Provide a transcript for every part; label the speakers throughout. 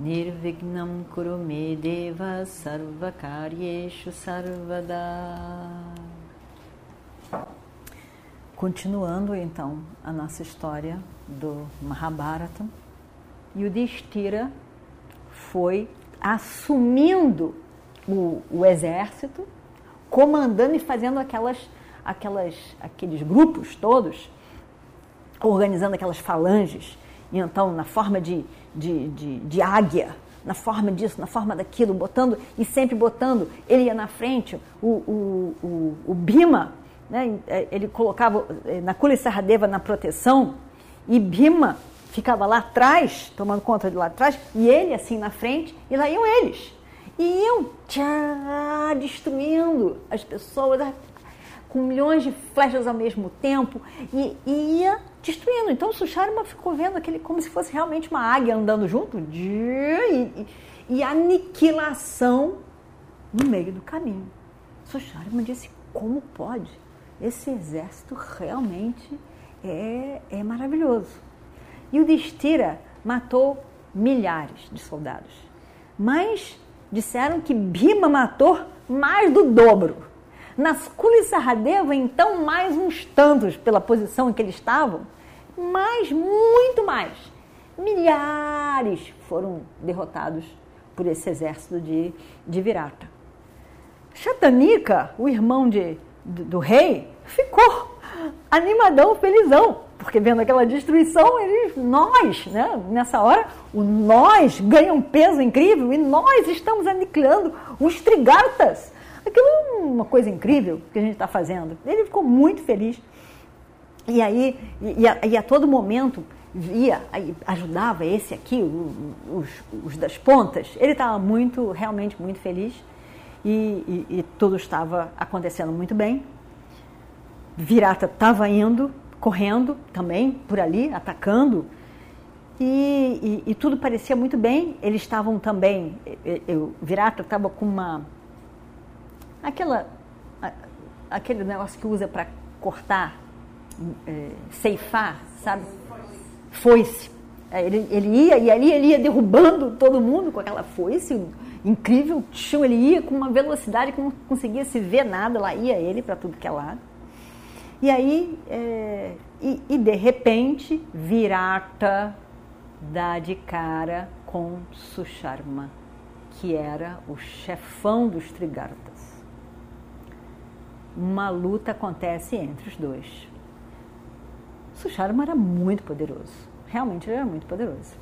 Speaker 1: Nirvignam Kurume Deva Sarvakaryeshu Sarvada. Continuando então a nossa história do Mahabharata, Yudhishthira foi assumindo o, o exército, comandando e fazendo aquelas, aquelas, aqueles grupos todos, organizando aquelas falanges, e então na forma de, de, de, de águia, na forma disso, na forma daquilo, botando e sempre botando. Ele ia na frente, o, o, o, o Bima né, ele colocava é, na Kulisarradeva na proteção e Bima ficava lá atrás, tomando conta de lá atrás, e ele assim na frente, e lá iam eles. E iam tchá, destruindo as pessoas com milhões de flechas ao mesmo tempo e, e ia destruindo. Então o Susharma ficou vendo aquele como se fosse realmente uma águia andando junto e, e, e aniquilação no meio do caminho. Susharma disse: como pode? esse exército realmente é, é maravilhoso. E o Destira matou milhares de soldados. Mas disseram que Bima matou mais do dobro. Nas Kulisarradeva, então, mais uns tantos pela posição em que eles estavam, mas muito mais. Milhares foram derrotados por esse exército de, de Virata. Chatanika, o irmão de do, do rei ficou animadão, felizão, porque vendo aquela destruição, eles, nós, né, nessa hora, o nós ganha um peso incrível e nós estamos aniquilando os trigartas. Aquilo é uma coisa incrível que a gente está fazendo. Ele ficou muito feliz. E aí, e a, e a todo momento, via, ajudava esse aqui, os, os das pontas. Ele estava muito, realmente muito feliz e, e, e tudo estava acontecendo muito bem. Virata estava indo, correndo também por ali, atacando, e, e, tudo parecia muito bem. Eles estavam também, eu, Virata estava com uma. Aquela. aquele negócio que usa para cortar, é, ceifar, sabe? Foice. Ele, ele ia e ali ele ia derrubando todo mundo com aquela foice incrível, ele ia com uma velocidade que não conseguia se ver nada, lá ia ele para tudo que é lado. E aí, é, e, e, de repente, Virata dá de cara com Susharma, que era o chefão dos Trigartas. Uma luta acontece entre os dois. Susharma era muito poderoso, realmente ele era muito poderoso.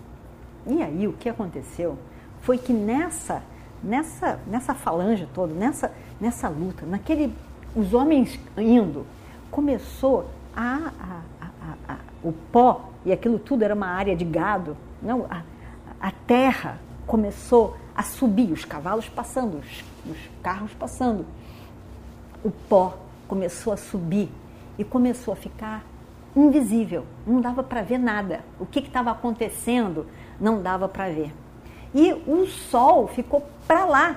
Speaker 1: E aí o que aconteceu foi que nessa, nessa, nessa falange toda, nessa, nessa luta, naquele, os homens indo, começou a, a, a, o pó, e aquilo tudo era uma área de gado, não, a, a terra começou a subir, os cavalos passando, os, os carros passando. O pó começou a subir e começou a ficar invisível, não dava para ver nada. O que estava acontecendo não dava para ver e o sol ficou para lá.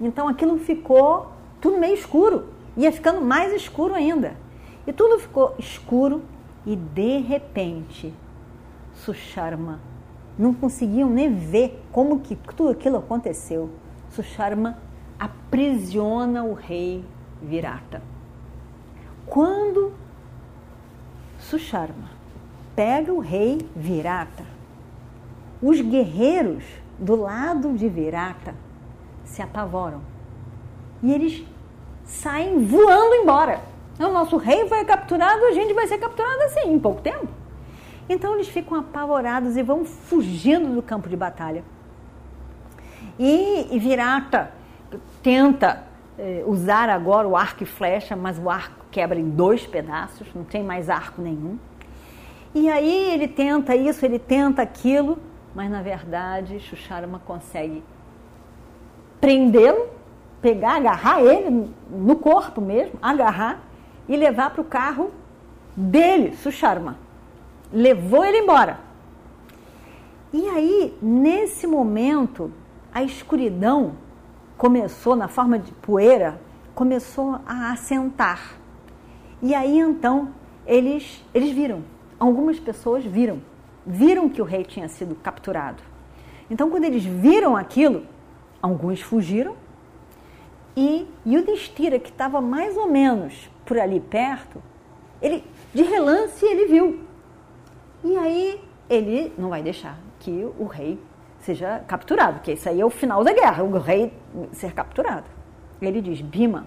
Speaker 1: Então aquilo ficou tudo meio escuro, ia ficando mais escuro ainda. E tudo ficou escuro e de repente Susharma não conseguiam nem ver como que tudo aquilo aconteceu. Susharma aprisiona o rei Virata. Quando Susharma pega o rei Virata, os guerreiros do lado de Virata se apavoram. E eles saem voando embora. O nosso rei foi capturado, a gente vai ser capturado assim, em pouco tempo. Então eles ficam apavorados e vão fugindo do campo de batalha. E, Virata tenta eh, usar agora o arco e flecha, mas o arco quebra em dois pedaços, não tem mais arco nenhum. E aí ele tenta isso, ele tenta aquilo, mas na verdade Xuxarama consegue prendê-lo, pegar, agarrar ele no corpo mesmo, agarrar e levar para o carro dele, Susharma. Levou ele embora. E aí, nesse momento, a escuridão começou, na forma de poeira, começou a assentar. E aí então eles, eles viram, algumas pessoas viram, viram que o rei tinha sido capturado. Então, quando eles viram aquilo, alguns fugiram e Yudhishthira, que estava mais ou menos por ali perto, ele de relance ele viu. E aí ele não vai deixar que o rei seja capturado, porque isso aí é o final da guerra, o rei ser capturado. Ele diz: Bima,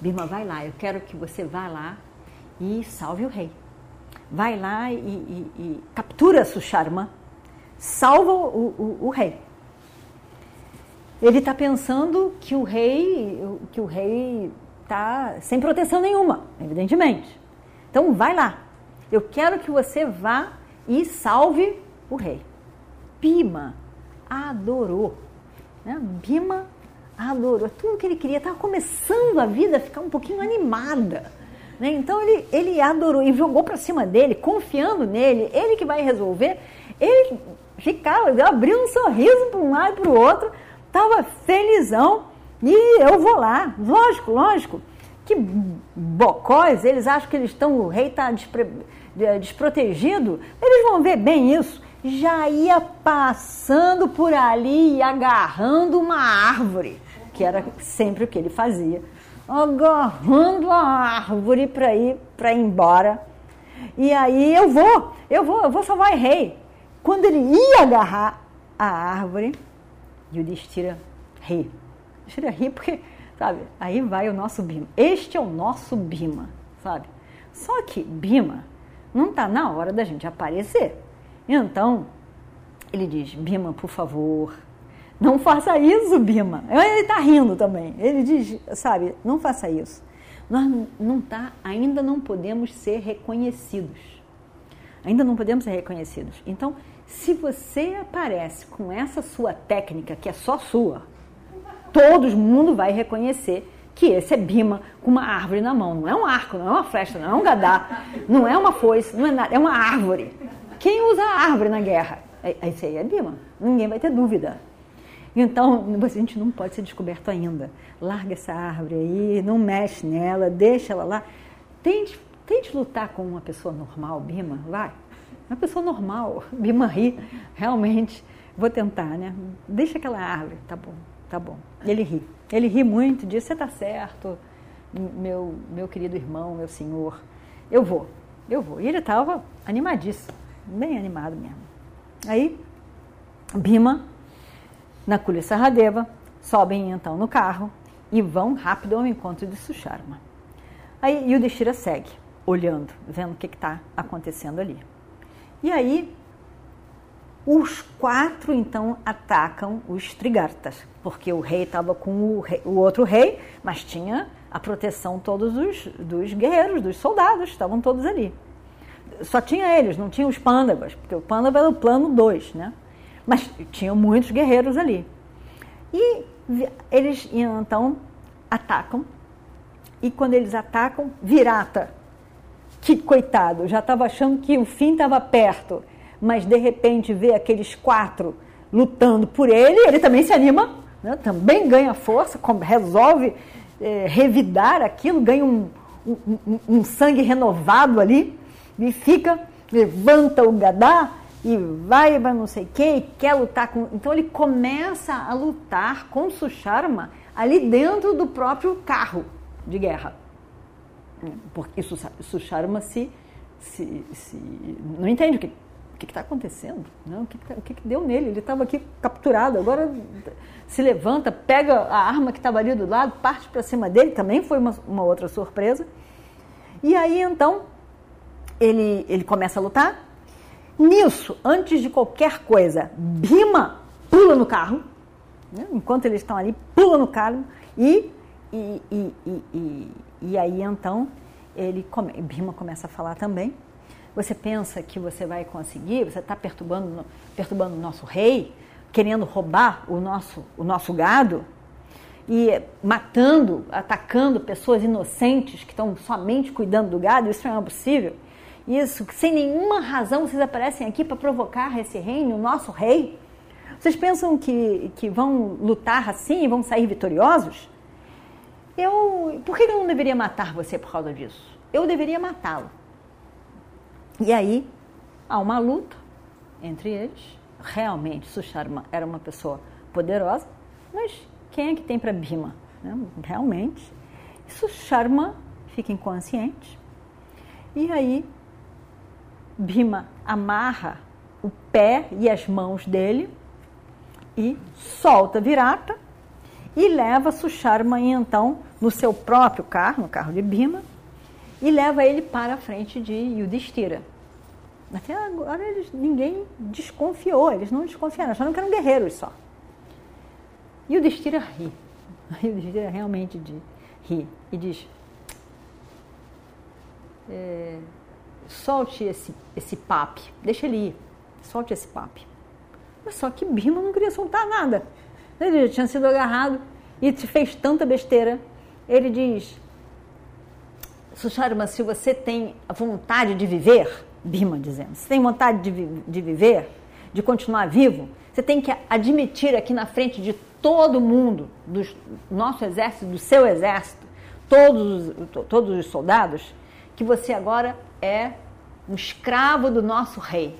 Speaker 1: Bima, vai lá, eu quero que você vá lá e salve o rei. Vai lá e, e, e captura Susharma, salva o, o, o rei. Ele está pensando que o rei, que o rei está sem proteção nenhuma, evidentemente. Então vai lá. Eu quero que você vá e salve o rei. Bima adorou. Né? Bima adorou. Tudo que ele queria. Estava começando a vida a ficar um pouquinho animada. Né? Então ele, ele adorou e jogou para cima dele, confiando nele, ele que vai resolver. Ele ficava, abriu um sorriso para um lado e para o outro, estava felizão. E eu vou lá, lógico, lógico. Que bocóis, eles acham que eles estão, o rei está despre, desprotegido, eles vão ver bem isso. Já ia passando por ali e agarrando uma árvore, que era sempre o que ele fazia. Agarrando a árvore para ir, para embora. E aí eu vou, eu vou, eu vou salvar o rei. Quando ele ia agarrar a árvore, Yudhishthira ri. Yudhishthira ri porque sabe? Aí vai o nosso Bima. Este é o nosso Bima, sabe? Só que Bima não está na hora da gente aparecer. Então, ele diz: Bima, por favor, não faça isso, Bima. Ele está rindo também. Ele diz: sabe, não faça isso. Nós não tá, ainda não podemos ser reconhecidos. Ainda não podemos ser reconhecidos. Então, se você aparece com essa sua técnica, que é só sua, todo mundo vai reconhecer que esse é Bima com uma árvore na mão. Não é um arco, não é uma flecha, não é um gadá, não é uma foice, não é nada, é uma árvore. Quem usa a árvore na guerra? É, esse aí é Bima. Ninguém vai ter dúvida. Então, a gente não pode ser descoberto ainda. Larga essa árvore aí, não mexe nela, deixa ela lá. Tente, tente lutar com uma pessoa normal, Bima, vai. Uma pessoa normal, Bima ri, realmente. Vou tentar, né? Deixa aquela árvore, tá bom tá bom. Ele ri. Ele ri muito, diz: Você está certo, meu, meu querido irmão, meu senhor. Eu vou, eu vou. E ele estava animadíssimo, bem animado mesmo. Aí, Bima, Nakuli e Saradeva sobem então no carro e vão rápido ao encontro de Susharma. Aí Yudhishthira segue, olhando, vendo o que está acontecendo ali. E aí os quatro então atacam os Trigartas, porque o rei estava com o, rei, o, outro rei, mas tinha a proteção todos dos, dos guerreiros, dos soldados, estavam todos ali. Só tinha eles, não tinha os Pandavas, porque o Pandava era o plano 2, né? Mas tinham muitos guerreiros ali. E eles então atacam, e quando eles atacam, Virata, que coitado, já estava achando que o fim estava perto mas de repente vê aqueles quatro lutando por ele, ele também se anima, né? também ganha força, resolve é, revidar aquilo, ganha um, um, um, sangue renovado ali e fica, levanta o gadá e vai para não sei quem, e quer lutar com. Então ele começa a lutar com Susharma ali dentro do próprio carro de guerra. Porque Susharma se, se, se não entende o que o que está acontecendo? Não, o que, que, tá, o que, que deu nele? Ele estava aqui capturado, agora se levanta, pega a arma que estava ali do lado, parte para cima dele, também foi uma, uma, outra surpresa. E aí então ele, ele começa a lutar. Nisso, antes de qualquer coisa, Bima pula no carro, né? enquanto eles estão ali, pula no carro e, e, e, e, e aí então ele come, Bima começa a falar também você pensa que você vai conseguir? Você está perturbando, perturbando o nosso rei? querendo roubar o nosso, o nosso gado e matando, atacando pessoas inocentes que estão somente cuidando do gado, isso não é possível. Isso, sem nenhuma razão, vocês aparecem aqui para provocar esse reino, o nosso rei. Vocês pensam que, que vão lutar assim e vão sair vitoriosos? Eu, por que eu não deveria matar você por causa disso? Eu deveria matá-lo. E aí há uma luta entre eles. Realmente, Susharma era uma pessoa poderosa, mas quem é que tem para Bhima? Né? Realmente. Susharma fica inconsciente. E aí Bhima amarra o pé e as mãos dele e solta Virata e leva Susharma então no seu próprio carro, no carro de Bhima, e leva ele para a frente de Yudhishthira. Até agora eles, ninguém desconfiou, eles não desconfiaram, acharam que eram guerreiros só. O Destira ri. O Destira realmente ri e diz: é, solte esse, esse papo, deixa ele ir, solte esse papo. Mas só que Bima não queria soltar nada. Ele já tinha sido agarrado e fez tanta besteira. Ele diz: Susharma, se você tem vontade de viver, Bima dizendo, se tem vontade de, de viver, de continuar vivo, você tem que admitir aqui na frente de todo mundo, do nosso exército, do seu exército, todos, todos os soldados, que você agora é um escravo do nosso rei.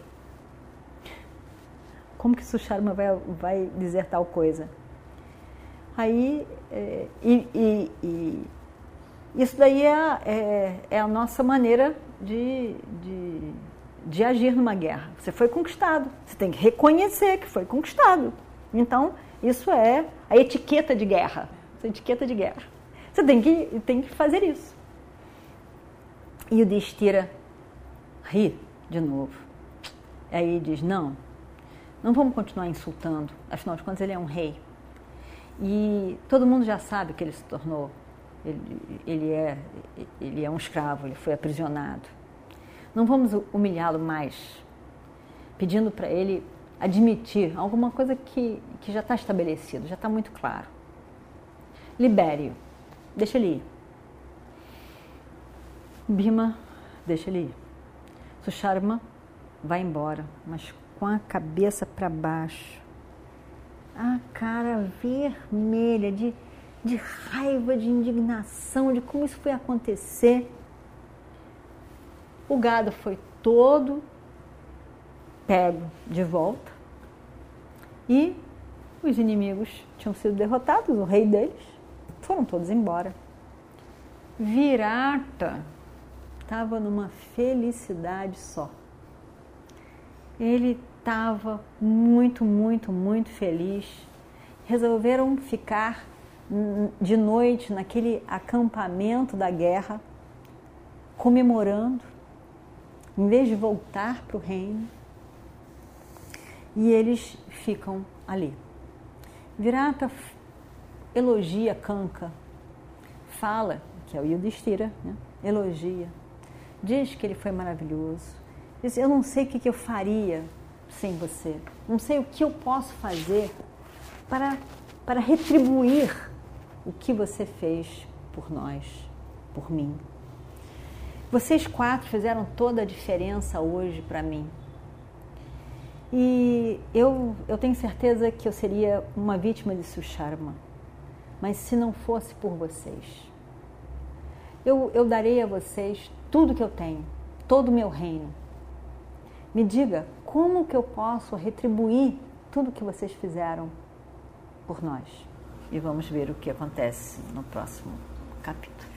Speaker 1: Como que Susharma vai, vai dizer tal coisa? Aí, é, e, e, e, isso daí é, é, é, a nossa maneira de, de, de agir numa guerra. Você foi conquistado, você tem que reconhecer que foi conquistado. Então, isso é a etiqueta de guerra. A etiqueta de guerra. Você tem que, tem que fazer isso. E o Destira ri de novo. Aí diz: Não, não vamos continuar insultando. Afinal de contas, ele é um rei. E todo mundo já sabe que ele se tornou. Ele, ele, é, ele é um escravo, ele foi aprisionado. Não vamos humilhá-lo mais, pedindo para ele admitir alguma coisa que, que já está estabelecido, já está muito claro. Libere-o, deixa ele ir. Bima, deixa ele ir. Susharma vai embora, mas com a cabeça para baixo, a cara vermelha de, de raiva, de indignação, de como isso foi acontecer. O gado foi todo pego de volta e os inimigos tinham sido derrotados, o rei deles, foram todos embora. Virata estava numa felicidade só. Ele estava muito, muito, muito feliz. Resolveram ficar de noite naquele acampamento da guerra, comemorando, em vez de voltar para o reino e eles ficam ali. Virata elogia Kanka, fala, que é o Yudhishthira, né? elogia, diz que ele foi maravilhoso, diz, eu não sei o que eu faria sem você, não sei o que eu posso fazer para, para retribuir o que você fez por nós, por mim. Vocês quatro fizeram toda a diferença hoje para mim. E eu, eu tenho certeza que eu seria uma vítima de Susharma, mas se não fosse por vocês, eu, eu darei a vocês tudo que eu tenho, todo o meu reino. Me diga como que eu posso retribuir tudo que vocês fizeram por nós. E vamos ver o que acontece no próximo capítulo.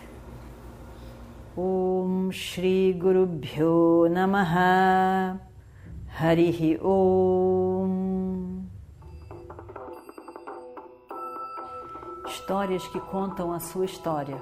Speaker 1: Om Shri Guru Bhyo Namaha Harihi Om. Histórias que contam a sua história,